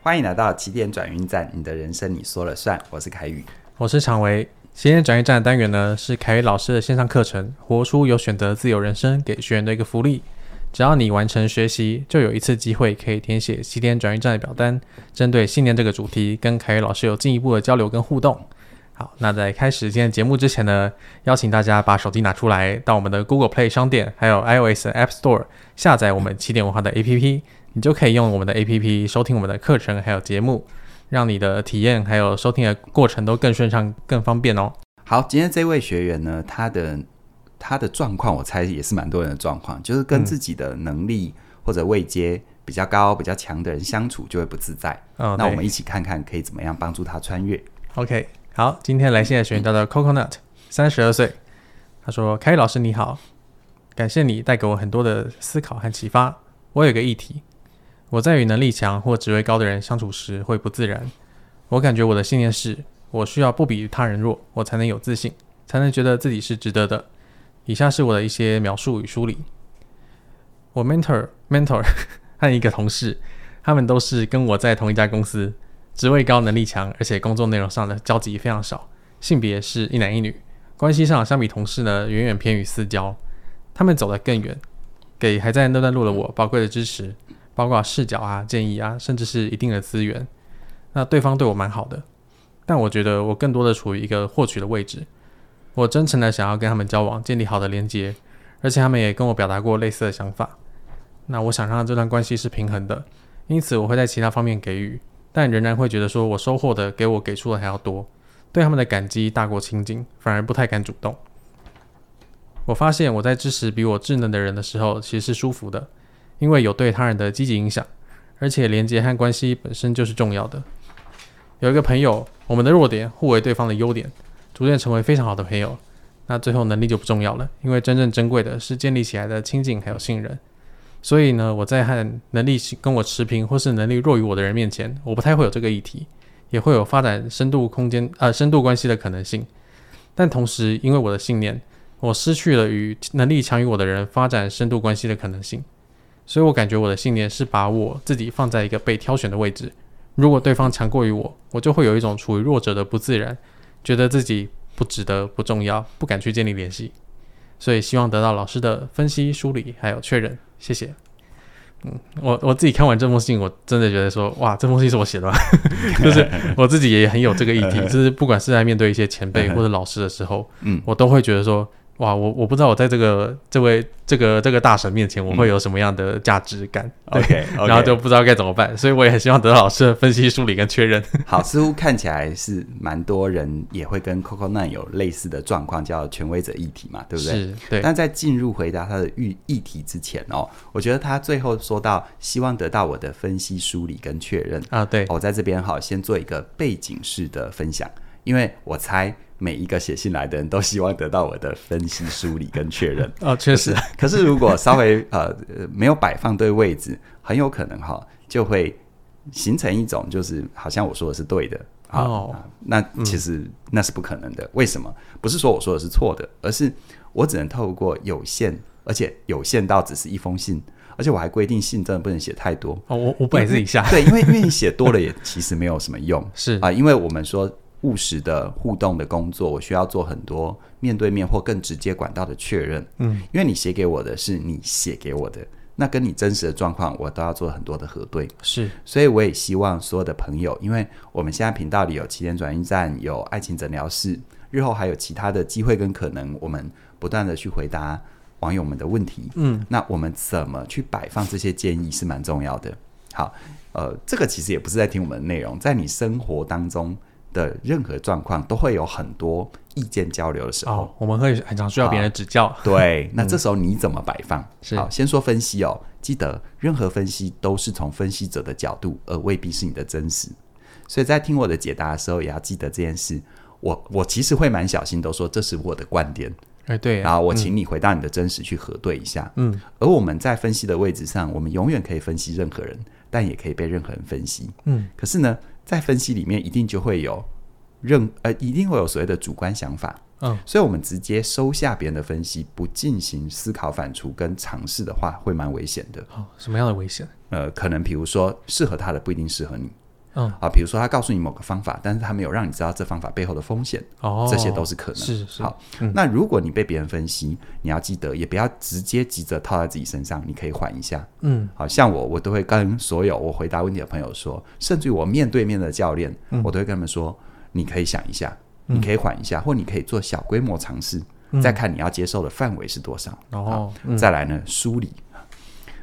欢迎来到起点转运站，你的人生你说了算。我是凯宇，我是常维。起点转运站的单元呢，是凯宇老师的线上课程《活出有选择自由人生》给学员的一个福利。只要你完成学习，就有一次机会可以填写起点转运站的表单，针对信念这个主题，跟凯宇老师有进一步的交流跟互动。好，那在开始今天节目之前呢，邀请大家把手机拿出来，到我们的 Google Play 商店，还有 iOS App Store 下载我们起点文化的 APP，你就可以用我们的 APP 收听我们的课程还有节目，让你的体验还有收听的过程都更顺畅、更方便哦。好，今天这位学员呢，他的他的状况，我猜也是蛮多人的状况，就是跟自己的能力或者位阶比较高、比较强的人相处就会不自在。嗯，那我们一起看看可以怎么样帮助他穿越。OK。好，今天来信的学员叫做 Coconut，三十二岁。他说：“凯宇老师你好，感谢你带给我很多的思考和启发。我有个议题，我在与能力强或职位高的人相处时会不自然。我感觉我的信念是，我需要不比他人弱，我才能有自信，才能觉得自己是值得的。以下是我的一些描述与梳理。我 mentor mentor 和一个同事，他们都是跟我在同一家公司。”职位高、能力强，而且工作内容上的交集非常少，性别是一男一女，关系上相比同事呢，远远偏于私交。他们走得更远，给还在那段路的我宝贵的支持，包括视角啊、建议啊，甚至是一定的资源。那对方对我蛮好的，但我觉得我更多的处于一个获取的位置。我真诚的想要跟他们交往，建立好的连接，而且他们也跟我表达过类似的想法。那我想让这段关系是平衡的，因此我会在其他方面给予。但仍然会觉得说，我收获的给我给出的还要多，对他们的感激大过亲近，反而不太敢主动。我发现我在支持比我智能的人的时候，其实是舒服的，因为有对他人的积极影响，而且连接和关系本身就是重要的。有一个朋友，我们的弱点互为对方的优点，逐渐成为非常好的朋友。那最后能力就不重要了，因为真正珍贵的是建立起来的亲近还有信任。所以呢，我在和能力跟我持平或是能力弱于我的人面前，我不太会有这个议题，也会有发展深度空间呃深度关系的可能性。但同时，因为我的信念，我失去了与能力强于我的人发展深度关系的可能性。所以我感觉我的信念是把我自己放在一个被挑选的位置。如果对方强过于我，我就会有一种处于弱者的不自然，觉得自己不值得、不重要，不敢去建立联系。所以希望得到老师的分析、梳理还有确认。谢谢。嗯，我我自己看完这封信，我真的觉得说，哇，这封信是我写的吗？就是我自己也很有这个议题，就是不管是在面对一些前辈或者老师的时候，嗯，我都会觉得说。哇，我我不知道我在这个这位这个这个大神面前，我会有什么样的价值感？嗯、对，okay, okay. 然后就不知道该怎么办，所以我也很希望得到老师的分析、梳理跟确认。好，似乎看起来是蛮多人也会跟 Coco Nine 有类似的状况，叫权威者议题嘛，对不对？是，对。但在进入回答他的议议题之前哦，我觉得他最后说到希望得到我的分析、梳理跟确认啊，对。我在这边好先做一个背景式的分享，因为我猜。每一个写信来的人都希望得到我的分析、梳理跟确认。哦，确实。可是如果稍微呃没有摆放对位置，很有可能哈就会形成一种就是好像我说的是对的哦、啊，那其实那是不可能的。嗯、为什么？不是说我说的是错的，而是我只能透过有限，而且有限到只是一封信，而且我还规定信真的不能写太多。哦，我我本自己下。对，因为因为你写多了也其实没有什么用。是啊，因为我们说。务实的互动的工作，我需要做很多面对面或更直接管道的确认。嗯，因为你写给我的是你写给我的，那跟你真实的状况，我都要做很多的核对。是，所以我也希望所有的朋友，因为我们现在频道里有起点转运站，有爱情诊疗室，日后还有其他的机会跟可能，我们不断的去回答网友们的问题。嗯，那我们怎么去摆放这些建议是蛮重要的。好，呃，这个其实也不是在听我们的内容，在你生活当中。的任何状况都会有很多意见交流的时候，哦、我们会很常需要别人的指教。对，那这时候你怎么摆放？嗯、好，先说分析哦，记得任何分析都是从分析者的角度，而未必是你的真实。所以在听我的解答的时候，也要记得这件事。我我其实会蛮小心，都说这是我的观点。哎，对、啊。然后我请你回到你的真实去核对一下。嗯。而我们在分析的位置上，我们永远可以分析任何人，但也可以被任何人分析。嗯。可是呢？在分析里面，一定就会有任呃，一定会有所谓的主观想法。嗯，所以，我们直接收下别人的分析，不进行思考反刍跟尝试的话，会蛮危险的。哦，什么样的危险？呃，可能比如说，适合他的不一定适合你。嗯啊，比如说他告诉你某个方法，但是他没有让你知道这方法背后的风险，哦，这些都是可能。是是。好，嗯那如果你被别人分析，你要记得，也不要直接急着套在自己身上，你可以缓一下。嗯，好像我，我都会跟所有我回答问题的朋友说，甚至于我面对面的教练，嗯我都会跟他们说，你可以想一下，嗯你可以缓一下，或你可以做小规模尝试，嗯再看你要接受的范围是多少。哦再来呢，梳理。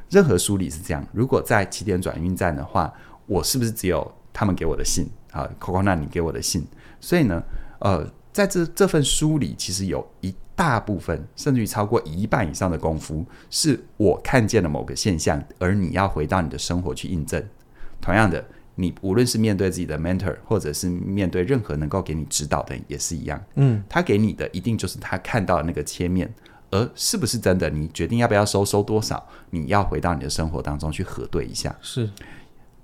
任何梳理是这样，如果在起点转运站的话，我是不是只有他们给我的信啊？Coco 那你给我的信，所以呢，呃，在这这份书里，其实有一大部分，甚至于超过一半以上的功夫，是我看见了某个现象，而你要回到你的生活去印证。同样的，你无论是面对自己的 mentor，或者是面对任何能够给你指导的人，也是一样。嗯，他给你的一定就是他看到的那个切面。而是不是真的？你决定要不要收，收多少？你要回到你的生活当中去核对一下。是，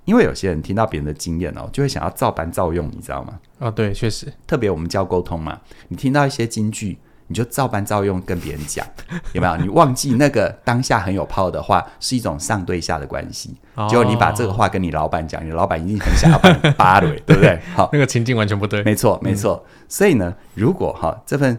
因为有些人听到别人的经验哦，就会想要照搬照用，你知道吗？啊，对，确实，特别我们教沟通嘛，你听到一些金句，你就照搬照用跟别人讲，有没有？你忘记那个当下很有 power 的话，是一种上对下的关系。哦结果你把这个话跟你老板讲，你老板一定很想要把你扒了，对不对？好，那个情境完全不对。没错，没错。所以呢，如果哈这份。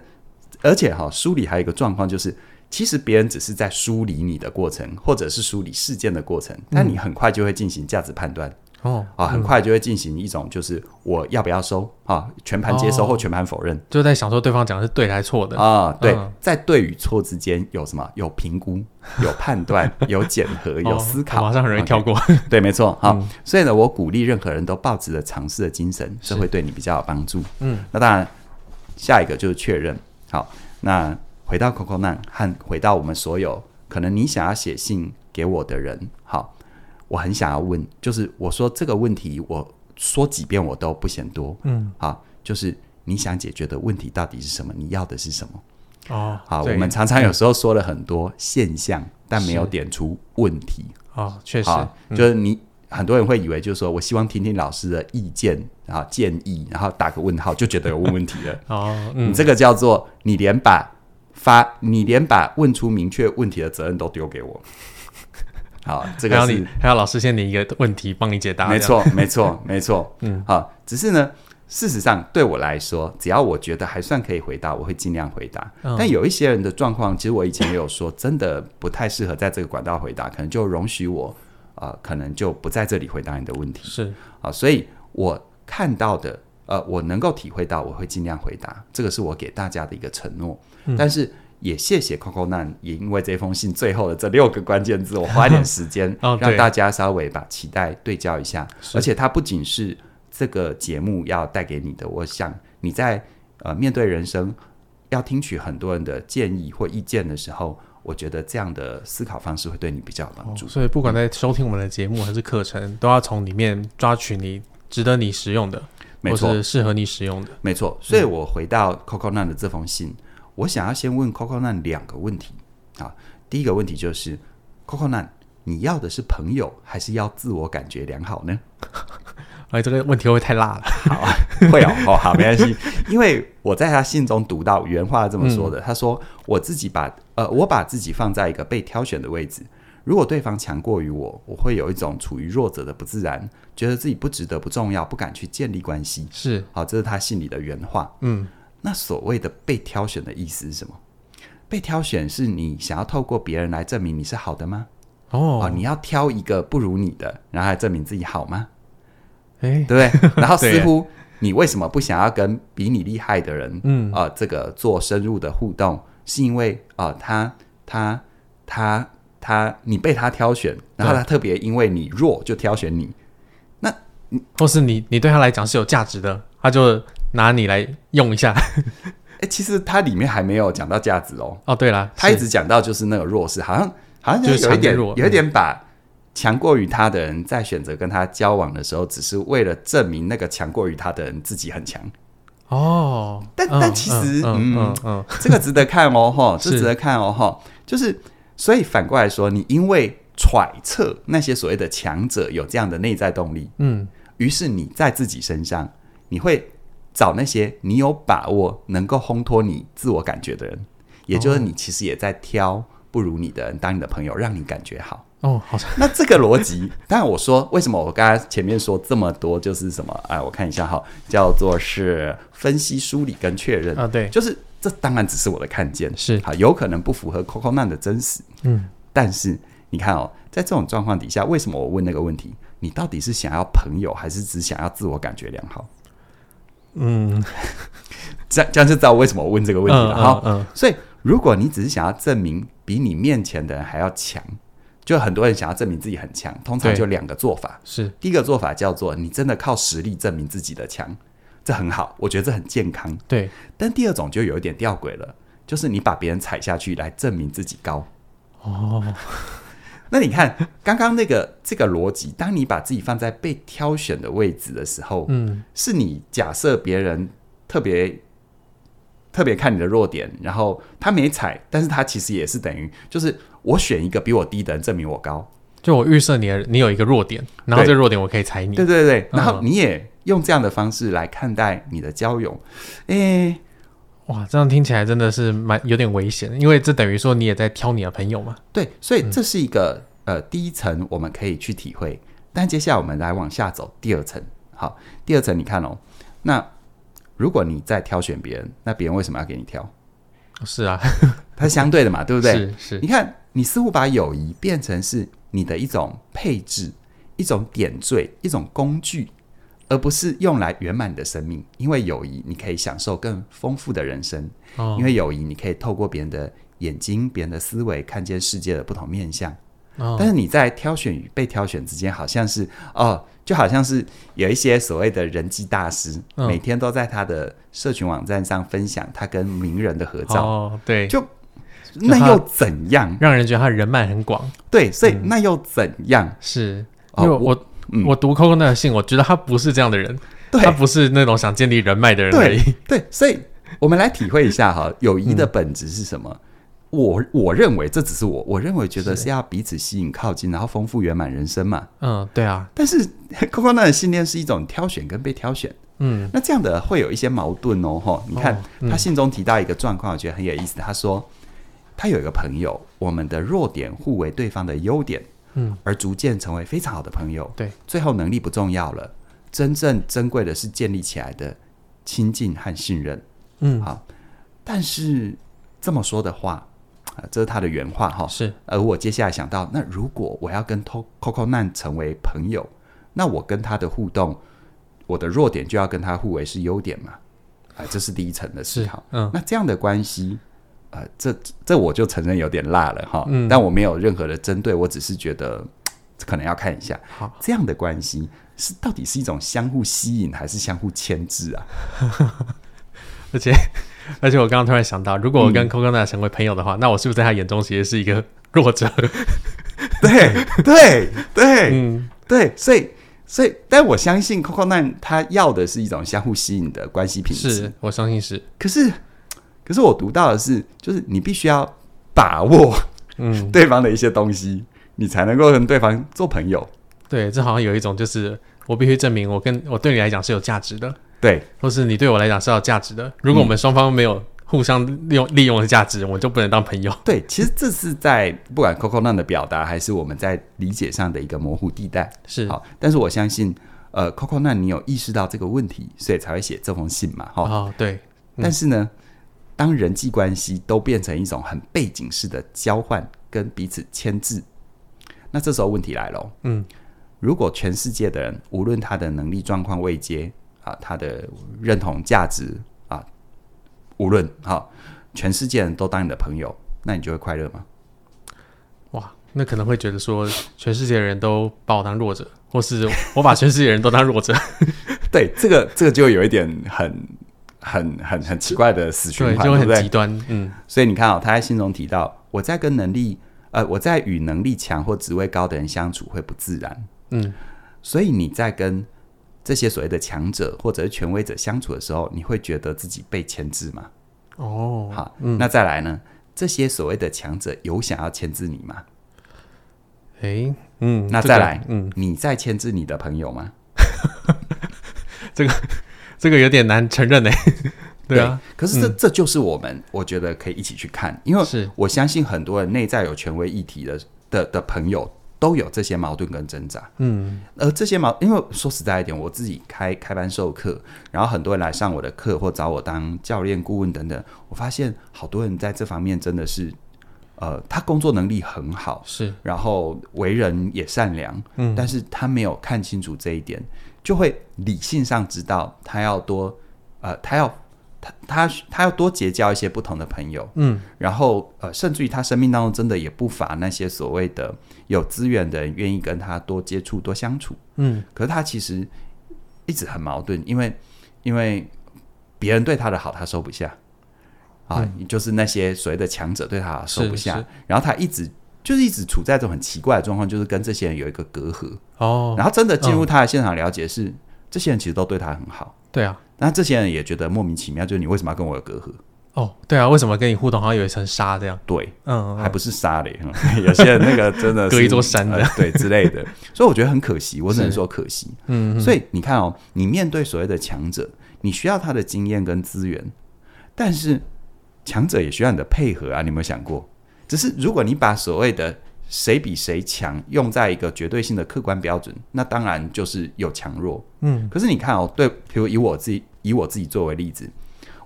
而且哈，书里还有一个状况就是，其实别人只是在梳理你的过程，或者是梳理事件的过程，但你很快就会进行价值判断哦啊，很快就会进行一种就是我要不要收啊，全盘接收或全盘否认，就在想说对方讲的是对还是错的啊？对，嗯在对与错之间有什么？有评估、有判断、有检核、有思考，哦马上很容易跳过。对，没错。好，嗯所以呢，我鼓励任何人都抱持着尝试的精神，这会对你比较有帮助。嗯，那当然，下一个就是确认。好，那。回到 Coco 难和回到我们所有可能你想要写信给我的人，好，我很想要问，就是我说这个问题，我说几遍我都不嫌多，嗯，好，就是你想解决的问题到底是什么？你要的是什么？哦，好，我们常常有时候说了很多现象，嗯、但没有点出问题。哦，确实，就是你、嗯、很多人会以为，就是说我希望听听老师的意见，然后建议，然后打个问号，就觉得有问问题了。哦，嗯、你这个叫做你连把。发你连把问出明确问题的责任都丢给我，好，这个是还要老师先你一个问题帮你解答，没错，没错，没错，嗯，好，只是呢，事实上对我来说，只要我觉得还算可以回答，我会尽量回答。嗯、但有一些人的状况，其实我以前也有说，真的不太适合在这个管道回答，可能就容许我，呃，可能就不在这里回答你的问题。是。啊，所以我看到的，呃，我能够体会到，我会尽量回答，这个是我给大家的一个承诺。嗯、但是也谢谢 Coco 难，也因为这封信最后的这六个关键字，我花一点时间 让大家稍微把期待对焦一下。哦、而且它不仅是这个节目要带给你的，我想你在呃面对人生要听取很多人的建议或意见的时候，我觉得这样的思考方式会对你比较有帮助、哦。所以不管在收听我们的节目还是课程，都要从里面抓取你值得你使用的，没错，是适合你使用的。没错。所以我回到 Coco Nan 的这封信。嗯我想要先问 Coco Nan 两个问题啊，第一个问题就是 Coco Nan，，你要的是朋友还是要自我感觉良好呢？哎，这个问题会不会太辣了？好啊，会哦，哦，好，没关系，因为我在他信中读到原话这么说的，嗯、他说我自己把呃，我把自己放在一个被挑选的位置，如果对方强过于我，我会有一种处于弱者的不自然，觉得自己不值得、不重要，不敢去建立关系。是，好，这是他信里的原话。嗯。那所谓的被挑选的意思是什么？被挑选是你想要透过别人来证明你是好的吗？哦，哦，你要挑一个不如你的，然后来证明自己好吗？哎，对不对？然后似乎你为什么不想要跟比你厉害的人，嗯啊、呃，这个做深入的互动，是因为啊、呃，他他他他，你被他挑选，然后他特别因为你弱就挑选你，那或是你你对他来讲是有价值的，他就。拿你来用一下，哎，其实它里面还没有讲到价值哦。哦，对了，他一直讲到就是那个弱势，好像好像就有一点弱有一点把强过于他的人在选择跟他交往的时候，只是为了证明那个强过于他的人自己很强。哦，但、嗯、但其实，嗯嗯，嗯，嗯，这个值得看哦，哈，这值得看哦，哈，就是所以反过来说，你因为揣测那些所谓的强者有这样的内在动力，嗯，于是你在自己身上你会。找那些你有把握能够烘托你自我感觉的人，也就是你其实也在挑不如你的人当你的朋友，让你感觉好。哦，好像那这个逻辑，当然我说为什么我刚才前面说这么多，就是什么？哎，我看一下哈，叫做是分析、梳理跟确认啊，对，就是这当然只是我的看见，是好，有可能不符合 Coconut 的真实，嗯，但是你看哦，在这种状况底下，为什么我问那个问题？你到底是想要朋友，还是只想要自我感觉良好？嗯，这样这样就知道为什么我问这个问题了哈。嗯，嗯，所以如果你只是想要证明比你面前的人还要强。就很多人想要证明自己很强，通常就两个做法。是第一个做法叫做你真的靠实力证明自己的强，这很好，我觉得这很健康。对，但第二种就有一点吊诡了，就是你把别人踩下去来证明自己高。哦，那你看刚刚那个这个逻辑，当你把自己放在被挑选的位置的时候，嗯，是你假设别人特别。特别看你的弱点，然后他没踩，但是他其实也是等于，就是我选一个比我低的人，证明我高。就我预设你，你有一个弱点，然后这个弱点我可以踩你。对对对，然后你也用这样的方式来看待你的交友。哎、嗯，哇，这样听起来真的是蛮有点危险，因为这等于说你也在挑你的朋友嘛。对，所以这是一个、嗯、呃第一层我们可以去体会，但接下来我们来往下走第二层。好，第二层你看哦，那。如果你在挑选别人，那别人为什么要给你挑？是啊，它是相对的嘛，对不对？是是。你看，你似乎把友谊变成是你的一种配置、一种点缀、一种工具，而不是用来圆满你的生命。因为友谊，你可以享受更丰富的人生。哦。因为友谊，你可以透过别人的眼睛、别人的思维，看见世界的不同面相。哦。但是你在挑选与被挑选之间，好像是哦。就好像是有一些所谓的人际大师，嗯，每天都在他的社群网站上分享他跟名人的合照。哦，对，就那又怎样？让人觉得他人脉很广。对，所以那又怎样？嗯、是因为我我，嗯、我读 Coco 那个信，我觉得他不是这样的人，他不是那种想建立人脉的人而已。对，对，所以我们来体会一下哈，友谊的本质是什么？嗯我我认为这只是我，我认为觉得是要彼此吸引靠近，然后丰富圆满人生嘛。嗯，对啊。但是 Coco 那的信念是一种挑选跟被挑选。嗯，那这样的会有一些矛盾哦。吼，你看、哦嗯、他信中提到一个状况，我觉得很有意思。他说他有一个朋友，我们的弱点互为对方的优点，嗯，而逐渐成为非常好的朋友。对，最后能力不重要了，真正珍贵的是建立起来的亲近和信任。嗯，好。但是这么说的话。啊，这是他的原话哈。是，而我接下来想到，那如果我要跟 Coco Nan 成为朋友，那我跟他的互动，我的弱点就要跟他互为是优点嘛？啊，这是第一层的思考。嗯，那这样的关系，呃，这这我就承认有点辣了哈。嗯，但我没有任何的针对，我只是觉得可能要看一下。好，这样的关系是到底是一种相互吸引，还是相互牵制啊？而且。而且我刚刚突然想到，如果我跟 Coconut 成为朋友的话，嗯，那我是不是在他眼中其实是一个 弱者？对 对对，嗯，对，所以所以，但我相信 Coconut 他要的是一种相互吸引的关系品质，是我相信是。可是可是我读到的是，就是你必须要把握嗯 对方的一些东西，嗯，你才能够跟对方做朋友。对，这好像有一种就是我必须证明我跟我对你来讲是有价值的。对，或是你对我来讲是有价值的。如果我们双方没有互相利用利用的价值，嗯，我们就不能当朋友。对，其实这是在不管 Coconut 的表达，还是我们在理解上的一个模糊地带。是好，但是我相信，呃，Coconut 你有意识到这个问题，所以才会写这封信嘛。哈，哦，对。但是呢，当人际关系都变成一种很背景式的交换跟彼此牵制，那这时候问题来了。嗯，如果全世界的人，无论他的能力状况未接。啊，他的认同价值啊，无论哈、啊，全世界人都当你的朋友，那你就会快乐吗？哇，那可能会觉得说，全世界人都把我当弱者，或是我把全世界人都当弱者。对，这个这个就有一点很很很很奇怪的死循环，很极端。嗯，所以你看啊、哦，他在信中提到，我在跟能力呃，我在与能力强或职位高的人相处会不自然。嗯，所以你在跟。这些所谓的强者或者是权威者相处的时候，你会觉得自己被牵制吗？哦，好，嗯，那再来呢？这些所谓的强者有想要牵制你吗？诶，嗯，那再来，嗯，你在牵制你的朋友吗？这个这个有点难承认 呢。对啊，可是这、嗯、这就是我们我觉得可以一起去看，因为是我相信很多人内在有权威议题的的的朋友。都有这些矛盾跟挣扎。嗯，而这些矛，因为说实在一点，我自己开开班授课，然后很多人来上我的课或找我当教练顾问等等，我发现好多人在这方面真的是，呃，他工作能力很好，是，然后为人也善良，嗯，但是他没有看清楚这一点，就会理性上知道他要多，呃，他要。他他他要多结交一些不同的朋友，嗯，然后呃，甚至于他生命当中真的也不乏那些所谓的有资源的人，愿意跟他多接触、多相处，嗯。可是他其实一直很矛盾，因为因为别人对他的好，他收不下。啊，嗯、就是那些所谓的强者对他好收不下，然后他一直就是一直处在这种很奇怪的状况，就是跟这些人有一个隔阂哦。然后真的进入他的现场了解是，嗯、这些人其实都对他很好，对啊。那这些人也觉得莫名其妙，就是你为什么要跟我有隔阂？哦，对啊，为什么跟你互动好像有一层纱这样？对，嗯，嗯，还不是纱嘞，有些人那个真的是隔一座山的，呃，对之类的。所以我觉得很可惜，我只能说可惜。嗯，所以你看哦，你面对所谓的强者，你需要他的经验跟资源，但是强者也需要你的配合啊！你有没有想过？只是如果你把所谓的谁比谁强，用在一个绝对性的客观标准，那当然就是有强弱。嗯，可是你看哦，对，比如以我自己以我自己作为例子，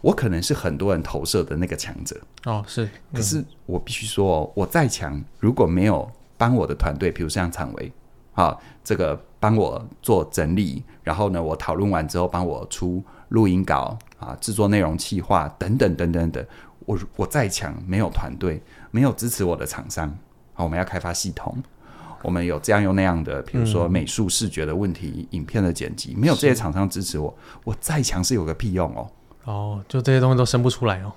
我可能是很多人投射的那个强者。哦，是。嗯、可是我必须说哦，我再强，如果没有帮我的团队，比如像常维，啊，这个帮我做整理，然后呢，我讨论完之后帮我出录音稿啊，制作内容企划等等等等等，我我再强，没有团队，没有支持我的厂商。好，我们要开发系统，我们有这样又那样的，比如说美术视觉的问题、嗯、影片的剪辑，没有这些厂商支持我，我再强势有个屁用哦！哦，就这些东西都生不出来哦。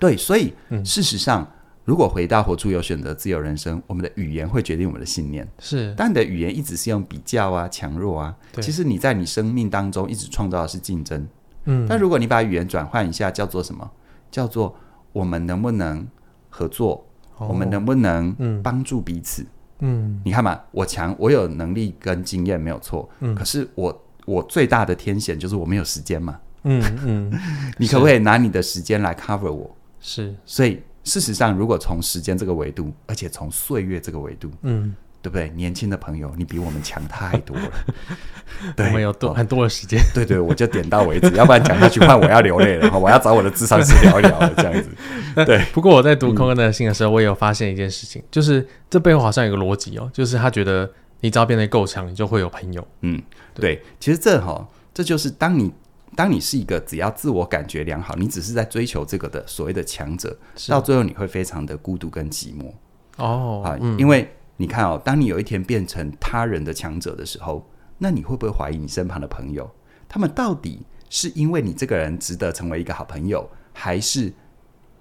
对，所以、嗯、事实上，如果回到活出有选择自由人生，我们的语言会决定我们的信念。是，但你的语言一直是用比较啊、强弱啊，其实你在你生命当中一直创造的是竞争。嗯，但如果你把语言转换一下，叫做什么？叫做我们能不能合作？我们能不能帮助彼此？嗯，你看嘛，我强，我有能力跟经验没有错。嗯，可是我我最大的天险就是我没有时间嘛。嗯 嗯，你可不可以拿你的时间来 cover 我？是，所以事实上，如果从时间这个维度，而且从岁月这个维度，嗯。对不对？年轻的朋友，你比我们强太多了。对，我们有多、哦、很多的时间。对对，我就点到为止，要不然讲下去换我要流泪了。我要找我的智商师聊一聊了，这样子。对。不过我在读空空的信的时候，我也有发现一件事情，嗯、就是这背后好像有个逻辑哦，就是他觉得你只要变得够强，你就会有朋友。嗯，对。对其实这哈、哦，这就是当你当你是一个只要自我感觉良好，你只是在追求这个的所谓的强者，到最后你会非常的孤独跟寂寞。哦啊，嗯、因为。你看哦，当你有一天变成他人的强者的时候，那你会不会怀疑你身旁的朋友，他们到底是因为你这个人值得成为一个好朋友，还是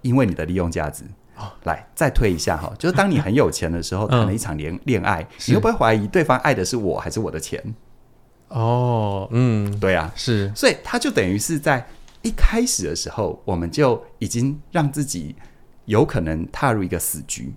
因为你的利用价值？哦，来再推一下哈，就是当你很有钱的时候，谈了一场恋恋爱，你会不会怀疑对方爱的是我还是我的钱？哦，嗯，对啊，是，所以他就等于是在一开始的时候，我们就已经让自己有可能踏入一个死局。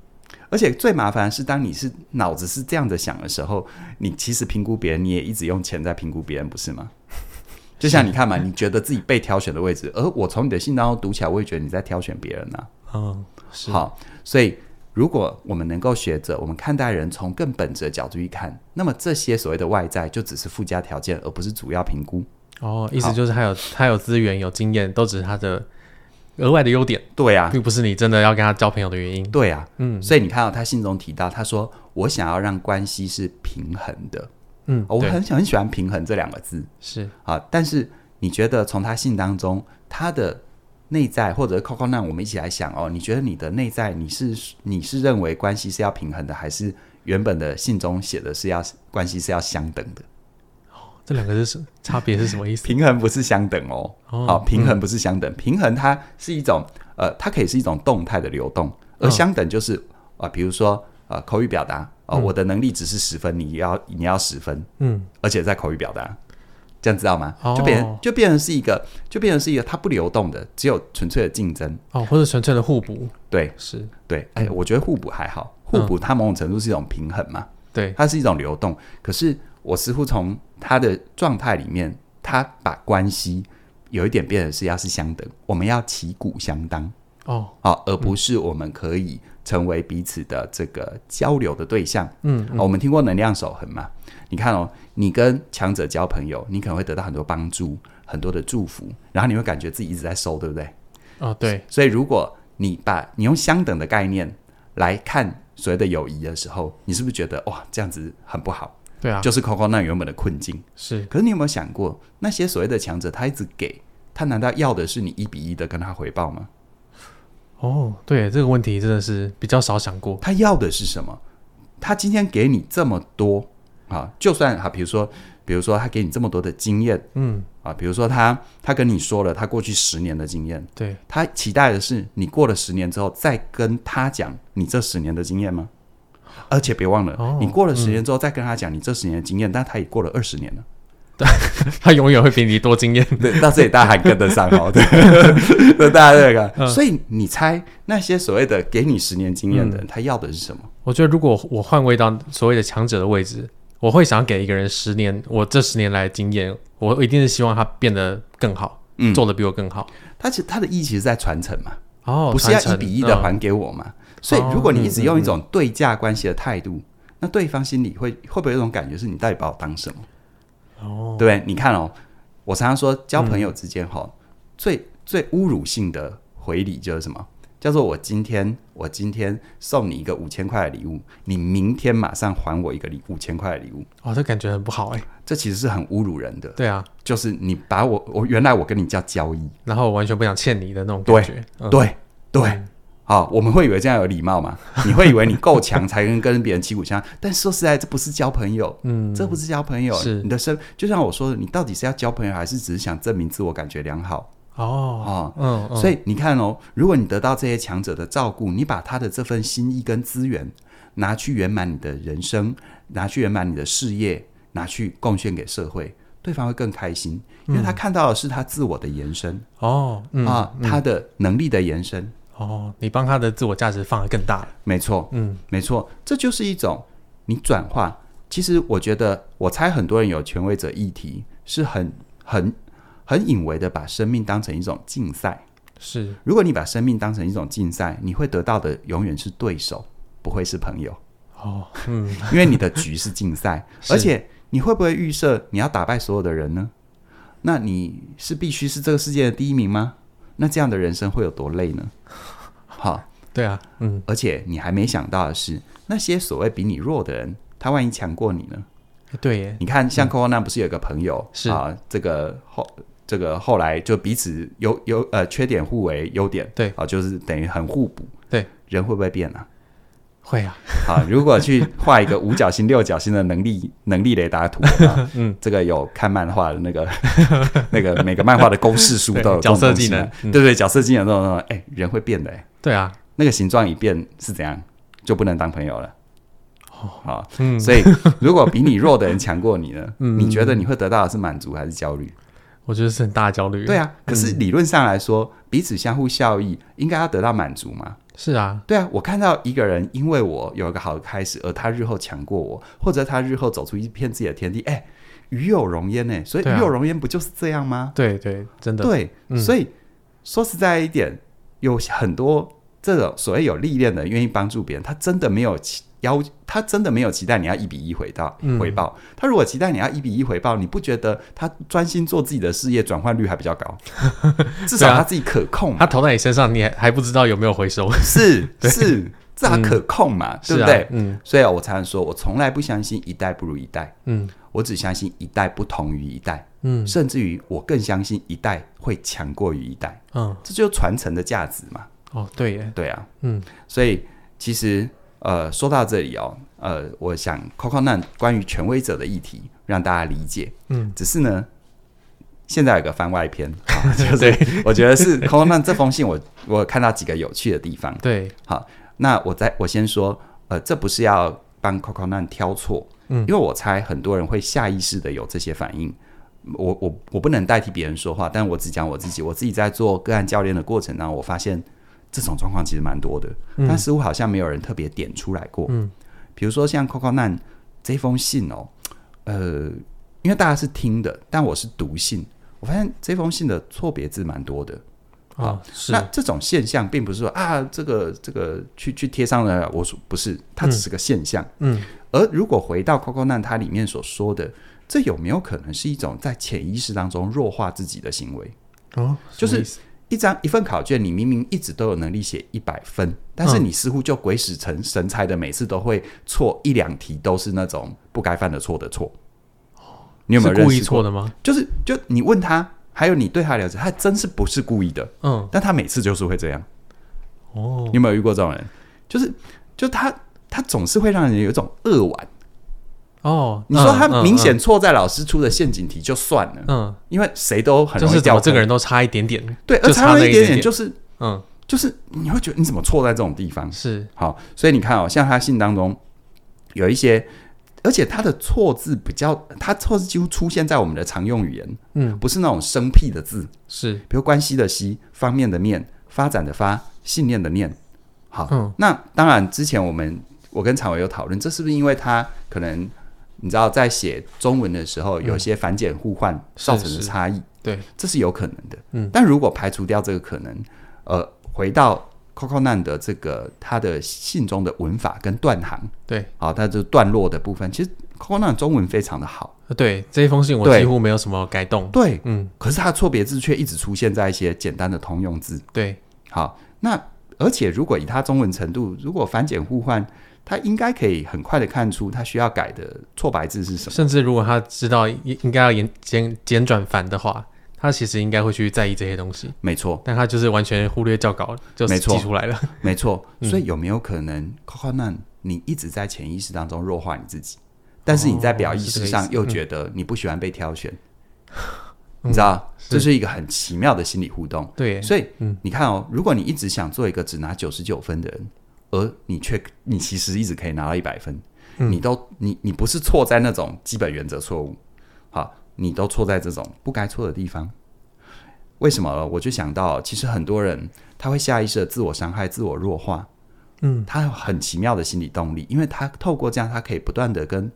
而且最麻烦的是，当你是脑子是这样的想的时候，你其实评估别人，你也一直用钱在评估别人，不是吗？就像你看嘛，你觉得自己被挑选的位置，而我从你的信当中读起来，我也觉得你在挑选别人呢、啊。嗯，是。好，所以如果我们能够学着我们看待人从更本质的角度去看，那么这些所谓的外在就只是附加条件，而不是主要评估。哦，意思就是他有他有资源、有经验，都只是他的。额外的优点，对啊，并不是你真的要跟他交朋友的原因。对啊，嗯，所以你看到他信中提到，他说：“我想要让关系是平衡的。”嗯，我很很喜欢“平衡”这两个字，是啊。但是你觉得从他信当中，他的内在或者 Coco 那我们一起来想哦，你觉得你的内在你是你是认为关系是要平衡的，还是原本的信中写的是要关系是要相等的？这两个是什差别是什么意思？平衡不是相等哦，好、平衡不是相等，嗯、平衡它是一种呃，它可以是一种动态的流动，而相等就是啊、呃，比如说呃，口语表达啊、呃嗯，我的能力只是十分，你要你要十分，嗯，而且在口语表达，这样知道吗？哦、就变就变成是一个，就变成是一个它不流动的，只有纯粹的竞争。哦，或者纯粹的互补，对，是。对，哎，我觉得互补还好，互补它某种程度是一种平衡嘛，对、嗯，它是一种流动，可是。我似乎从他的状态里面，他把关系有一点变得是要是相等，我们要旗鼓相当哦，好，而不是我们可以成为彼此的这个交流的对象。嗯，嗯我们听过能量守恒嘛？你看哦，你跟强者交朋友，你可能会得到很多帮助，很多的祝福，然后你会感觉自己一直在收，对不对？哦，对。所以如果你把你用相等的概念来看所谓的友谊的时候，你是不是觉得哇，这样子很不好？对啊，就是 Coco 那原本的困境。是。可是你有没有想过，那些所谓的强者，他一直给他，难道要的是你一比一的跟他回报吗？哦，对，这个问题真的是比较少想过。他要的是什么？他今天给你这么多啊，就算哈，比如说，比如说他给你这么多的经验，嗯啊，比如说他他跟你说了他过去十年的经验，对，他期待的是你过了十年之后再跟他讲你这十年的经验吗？而且别忘了，哦、你过了十年之后再跟他讲你这十年的经验，嗯、但他也过了二十年了，对，他永远会比你多经验。对，到这里大家还跟得上哦，对，对，大家这个，嗯、所以你猜那些所谓的给你十年经验的人，嗯、他要的是什么？我觉得如果我换位到所谓的强者的位置，我会想给一个人十年，我这十年来的经验，我一定是希望他变得更好，嗯，做得比我更好。他其实他的意义其实在传承嘛，哦，不是要一比一的还给我嘛？嗯所以，如果你一直用一种对价关系的态度，那对方心里会会不会有一种感觉是你到底把我当什么？哦，对，你看哦，我常常说交朋友之间哈、最最侮辱性的回礼就是什么？叫做我今天我今天送你一个五千块的礼物，你明天马上还我一个礼五千块的礼物。哦，这感觉很不好哎，这其实是很侮辱人的。对啊，就是你把我我原来我跟你叫交易，然后我完全不想欠你的那种感觉。对、嗯、对对。嗯好，我们会以为这样有礼貌吗？你会以为你够强才能跟别人旗鼓相当？但说实在，这不是交朋友，嗯，这不是交朋友。是你的生，就像我说的，你到底是要交朋友，还是只是想证明自我感觉良好？哦，哦嗯，嗯，所以你看哦，如果你得到这些强者的照顾，你把他的这份心意跟资源拿去圆满你的人生，拿去圆满你的事业，拿去贡献给社会，对方会更开心，因为他看到的是他自我的延伸。哦，嗯、啊，他的能力的延伸。哦，你帮他的自我价值放得更大了。没错，嗯，没错，这就是一种你转化。其实我觉得，我猜很多人有权威者议题，是很、很、很隐微的把生命当成一种竞赛。是，如果你把生命当成一种竞赛，你会得到的永远是对手，不会是朋友。哦，嗯，因为你的局是竞赛，而且你会不会预设你要打败所有的人呢？那你是必须是这个世界的第一名吗？那这样的人生会有多累呢？好，对啊，嗯，而且你还没想到的是，那些所谓比你弱的人，他万一强过你呢？对耶，你看，像 Coco 那不是有个朋友、是、啊？这个后这个后来就彼此优优呃缺点互为优点，对啊，就是等于很互补。对，人会不会变啊？会啊！好，如果去画一个五角星、六角星的能力能力雷达图，嗯，这个有看漫画的那个 那个每个漫画的公式书都有角色技能，对不对？角色技能这种这种，哎，人会变的，哎，对啊，那个形状一变是怎样，就不能当朋友了。哦，好，嗯，所以如果比你弱的人强过你呢，你觉得你会得到的是满足还是焦虑？我觉得是很大焦虑。对啊，可是理论上来说，彼此相互效益，应该要得到满足嘛。是啊，对啊，我看到一个人因为我有一个好的开始，而他日后强过我，或者他日后走出一片自己的天地，哎，与有荣焉呢。所以与有荣焉不就是这样吗？对对，真的对。所以说实在一点，有很多这种所谓有历练的，愿意帮助别人，他真的没有要他真的没有期待你要一比一回到、嗯、回报。他如果期待你要一比一回报，你不觉得他专心做自己的事业，转换率还比较高？至少他自己可控、啊。他投在你身上，你还还不知道有没有回收？是 是，至少可控嘛，嗯、对不对？啊、嗯。所以我常常说，我从来不相信一代不如一代。嗯。我只相信一代不同于一代。嗯。甚至于，我更相信一代会强过于一代。嗯。这就是传承的价值嘛。哦，对耶。对啊。嗯。所以其实。呃，说到这里哦，呃，我想 Coco 那关于权威者的议题，让大家理解。嗯，只是呢，现在有个番外篇，啊、就是我觉得是 Coco 那这封信我，我我看到几个有趣的地方。对，好，那我在我先说，呃，这不是要帮 Coco 那挑错，嗯，因为我猜很多人会下意识的有这些反应。我我我不能代替别人说话，但我只讲我自己。我自己在做个案教练的过程当中，我发现。这种状况其实蛮多的，嗯、但似乎好像没有人特别点出来过。嗯，比如说像 Coco 难这封信哦，呃，因为大家是听的，但我是读信，我发现这封信的错别字蛮多的。啊，是。那这种现象并不是说啊，这个这个去去贴上了，我说不是，它只是个现象。嗯。而如果回到 Coco Nan 它里面所说的，这有没有可能是一种在潜意识当中弱化自己的行为？哦，就是一张一份考卷，你明明一直都有能力写一百分，但是你似乎就鬼使神神差的，每次都会错一两题，都是那种不该犯的错的错。你有没有故意错的吗？就是就你问他，还有你对他了解，他真是不是故意的。嗯，但他每次就是会这样。哦，你有没有遇过这种人？就是就他他总是会让人有一种扼腕。哦，你说他明显错在老师出的陷阱题就算了，嗯，因为谁都很容易掉。这个人都差一点点，对，而差了一点点就是，嗯，就是你会觉得你怎么错在这种地方？是好，所以你看哦，像他信当中有一些，而且他的错字比较，他错字几乎出现在我们的常用语言，嗯，不是那种生僻的字，是，比如关系的系，方面的面，发展的发，信念的念。好，嗯，那当然之前我们我跟常伟有讨论，这是不是因为他可能。你知道，在写中文的时候，有些繁简互换造成的差异，对，这是有可能的。嗯，但如果排除掉这个可能，呃，回到 Coco 难的这个他的信中的文法跟断行，对，好，他这段落的部分，其实 Coco 难中文非常的好。对，这一封信我几乎没有什么改动。对，嗯，可是它的错别字却一直出现在一些简单的通用字。对，好，那而且如果以他中文程度，如果繁简互换。他应该可以很快的看出他需要改的错白字是什么，甚至如果他知道应应该要简简简转繁的话，他其实应该会去在意这些东西。没错，但他就是完全忽略校稿，就记出来了。没错，所以有没有可能，Coco 难你一直在潜意识当中弱化你自己，但是你在表意识上又觉得你不喜欢被挑选，你知道，这是一个很奇妙的心理互动。对，所以你看哦，如果你一直想做一个只拿九十九分的人。而你却，你其实一直可以拿到一百分，嗯、你都你你不是错在那种基本原则错误，好，你都错在这种不该错的地方。为什么？我就想到，其实很多人他会下意识的自我伤害、自我弱化，嗯，他有很奇妙的心理动力，因为他透过这样，他可以不断的跟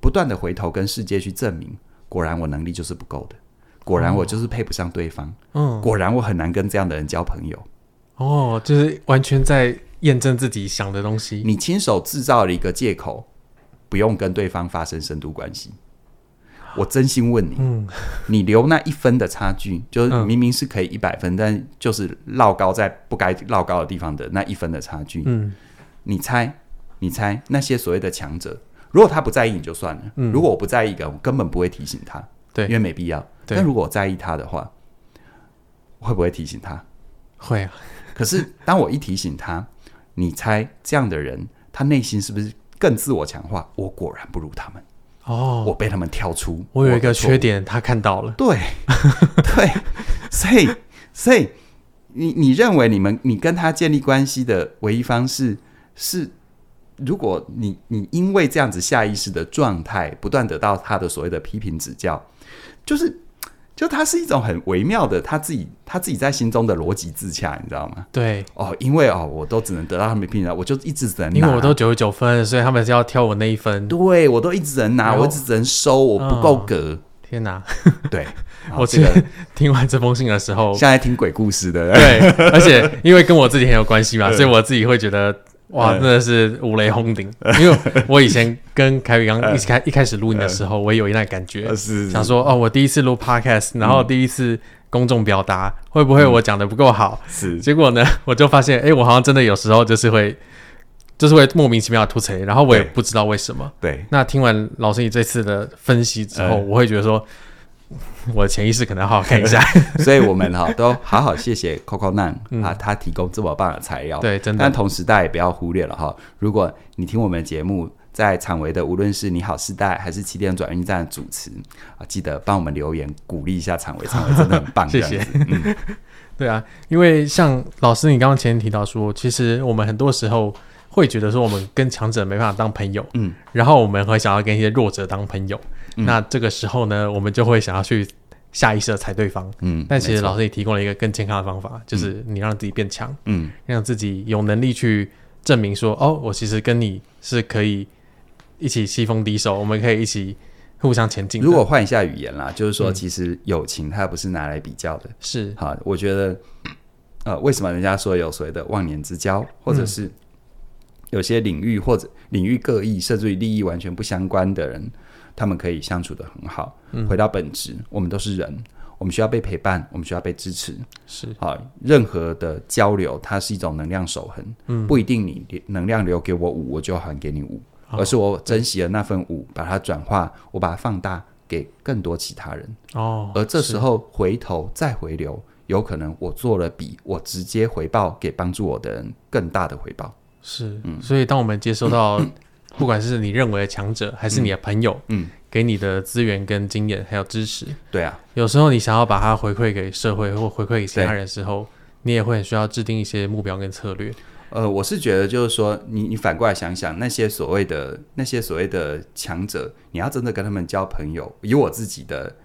不断的回头跟世界去证明，果然我能力就是不够的，果然我就是配不上对方，嗯，果然我很难跟这样的人交朋友。哦，就是完全在。验证自己想的东西，你亲手制造了一个借口，不用跟对方发生深度关系。我真心问你，嗯，你留那一分的差距，就是明明是可以一百分，嗯，但就是落高在不该落高的地方的那一分的差距，嗯，你猜，你猜那些所谓的强者，如果他不在意你就算了，嗯，如果我不在意的，我根本不会提醒他，对，因为没必要。但如果我在意他的话，会不会提醒他？会啊。可是当我一提醒他。你猜这样的人，他内心是不是更自我强化？我果然不如他们哦，我被他们挑出。我有一个缺点，他看到了。对 对，所以所以你你认为你们你跟他建立关系的唯一方式是，如果你你因为这样子下意识的状态，不断得到他的所谓的批评指教，就是。就他是一种很微妙的，他自己他自己在心中的逻辑自洽，你知道吗？对哦，因为哦，我都只能得到他们批评，我就一直只能拿，因为我都九十九分，所以他们是要挑我那一分。对，我都一直能拿，我一直只能收，我不够格。哦、天哪！对，我记得听完这封信的时候，现在听鬼故事的，对，而且因为跟我自己很有关系嘛，所以我自己会觉得。哇，真的是五雷轰顶！因为我以前跟凯宇刚一起开一开始录音的时候，我也有一那感觉，想说哦，我第一次录 podcast，然后第一次公众表达，会不会我讲的不够好？是，结果呢，我就发现，哎，我好像真的有时候就是会，就是会莫名其妙的吐槽，然后我也不知道为什么。对，那听完老师你这次的分析之后，我会觉得说。我的潜意识可能要好好看一下，所以我们哈都好好谢谢 Coco 难啊，他提供这么棒的材料，对，真的。但同时大家也不要忽略了哈，如果你听我们的节目，在场维的无论是你好世代还是起点转运站的主持啊，记得帮我们留言鼓励一下场维，场维真的很棒，谢谢。嗯、对啊，因为像老师你刚刚前面提到说，其实我们很多时候会觉得说，我们跟强者没办法当朋友，嗯，然后我们会想要跟一些弱者当朋友。嗯、那这个时候呢，我们就会想要去下意识的踩对方。嗯，但其实老师也提供了一个更健康的方法，嗯、就是你让自己变强。嗯，让自己有能力去证明说，哦，我其实跟你是可以一起棋逢敌手，我们可以一起互相前进。如果换一下语言啦，就是说，其实友情它不是拿来比较的。是，好，我觉得呃，为什么人家说有所谓的忘年之交，或者是有些领域或者领域各异，甚至于利益完全不相关的人，他们可以相处的很好。嗯、回到本质，我们都是人，我们需要被陪伴，我们需要被支持。是啊，任何的交流，它是一种能量守恒。嗯，不一定你能量留给我五，我就还给你五，哦、而是我珍惜了那份五，把它转化，我把它放大给更多其他人。哦，而这时候回头再回流。有可能我做了比我直接回报给帮助我的人更大的回报，是，嗯，所以当我们接收到，不管是你认为的强者，还是你的朋友，嗯，给你的资源跟经验还有支持，对啊，有时候你想要把它回馈给社会或回馈给其他人的时候，你也会很需要制定一些目标跟策略。呃，我是觉得就是说，你你反过来想想，那些所谓的那些所谓的强者，你要真的跟他们交朋友，以我自己的。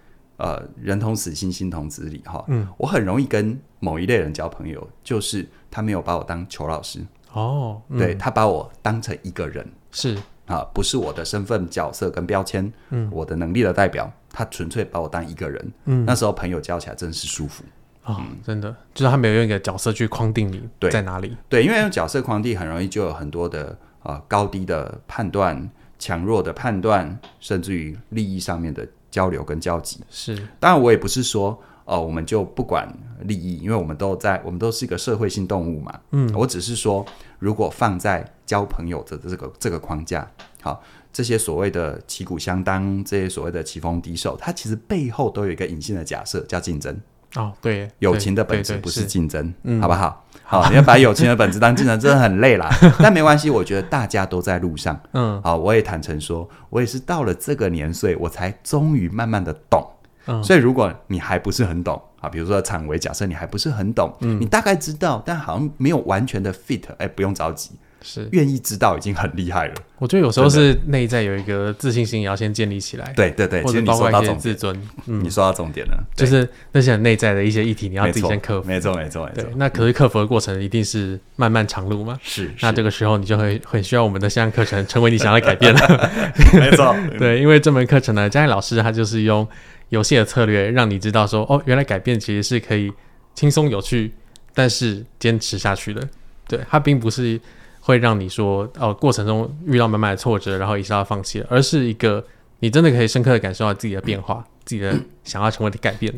呃，人同死心，心同此理，哈。嗯，我很容易跟某一类人交朋友，就是他没有把我当裘老师哦，嗯、对，他把我当成一个人，是。啊，不是我的身份角色跟标签，嗯，我的能力的代表，他纯粹把我当一个人，嗯，那时候朋友交起来真是舒服。啊，哦嗯、真的，就是他没有用一个角色去框定你在哪里，对，因为用角色框定很容易就有很多的啊、呃、高低的判断、强弱的判断，甚至于利益上面的。交流跟交集。是，当然我也不是说哦，我们就不管利益，因为我们都在，我们都是一个社会性动物嘛。嗯，我只是说，如果放在交朋友的这个这个框架，好，这些所谓的旗鼓相当，这些所谓的棋逢敌手，它其实背后都有一个隐性的假设，叫竞争。哦，对，友情的本质不是竞争，嗯，好不好？好，你要把友情的本质当竞争，真的很累啦。但没关系，我觉得大家都在路上。嗯，好，我也坦诚说，我也是到了这个年岁，我才终于慢慢的懂。嗯，所以如果你还不是很懂啊，比如说场维，假设你还不是很懂，嗯，你大概知道，但好像没有完全的 fit，哎，不用着急。是愿意知道已经很厉害了。我觉得有时候是内在有一个自信心，也要先建立起来。对对对，或者包括一些自尊。嗯，你说到重点了，就是那些很内在的一些议题，你要自己先克服。没错没错没错。对，那可是克服的过程一定是漫漫长路嘛。是。那这个时候你就会很需要我们的线上课程，成为你想要改变了。没错。对，因为这门课程呢，佳义老师他就是用游戏的策略，让你知道说，哦，原来改变其实是可以轻松有趣，但是坚持下去的。对，它并不是。会让你说哦，过程中遇到满满的挫折，然后一下要放弃了，而是一个你真的可以深刻的感受到自己的变化，自己的想要成为的改变。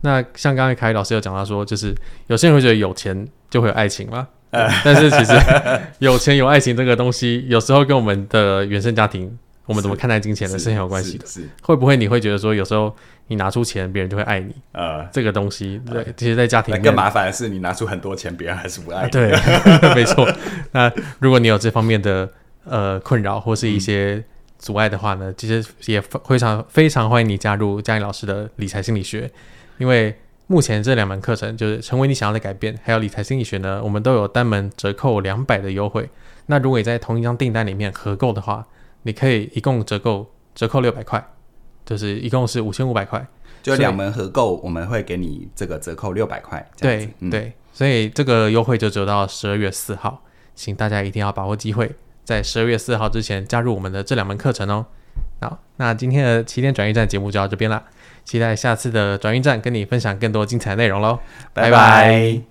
那像刚才凯宇老师有讲到说，就是有些人会觉得有钱就会有爱情嘛，但是其实 有钱有爱情这个东西，有时候跟我们的原生家庭。我们怎么看待金钱的是很有关系的，是会不会你会觉得说有时候你拿出钱，别人就会爱你？呃，这个东西，对，其实，在家庭更麻烦的是，你拿出很多钱，别人还是不爱你。对，没错。那如果你有这方面的呃困扰或是一些阻碍的话呢，其实也非常非常欢迎你加入嘉义老师的理财心理学，因为目前这两门课程就是成为你想要的改变，还有理财心理学呢，我们都有单门折扣两百的优惠。那如果你在同一张订单里面合购的话，你可以一共折扣折扣六百块，就是一共是五千五百块，就两门合购，我们会给你这个折扣六百块。对、嗯、对，所以这个优惠就只有到十二月四号，请大家一定要把握机会，在十二月四号之前加入我们的这两门课程哦。好，那今天的起点转运站节目就到这边了，期待下次的转运站跟你分享更多精彩内容喽，拜拜。拜拜。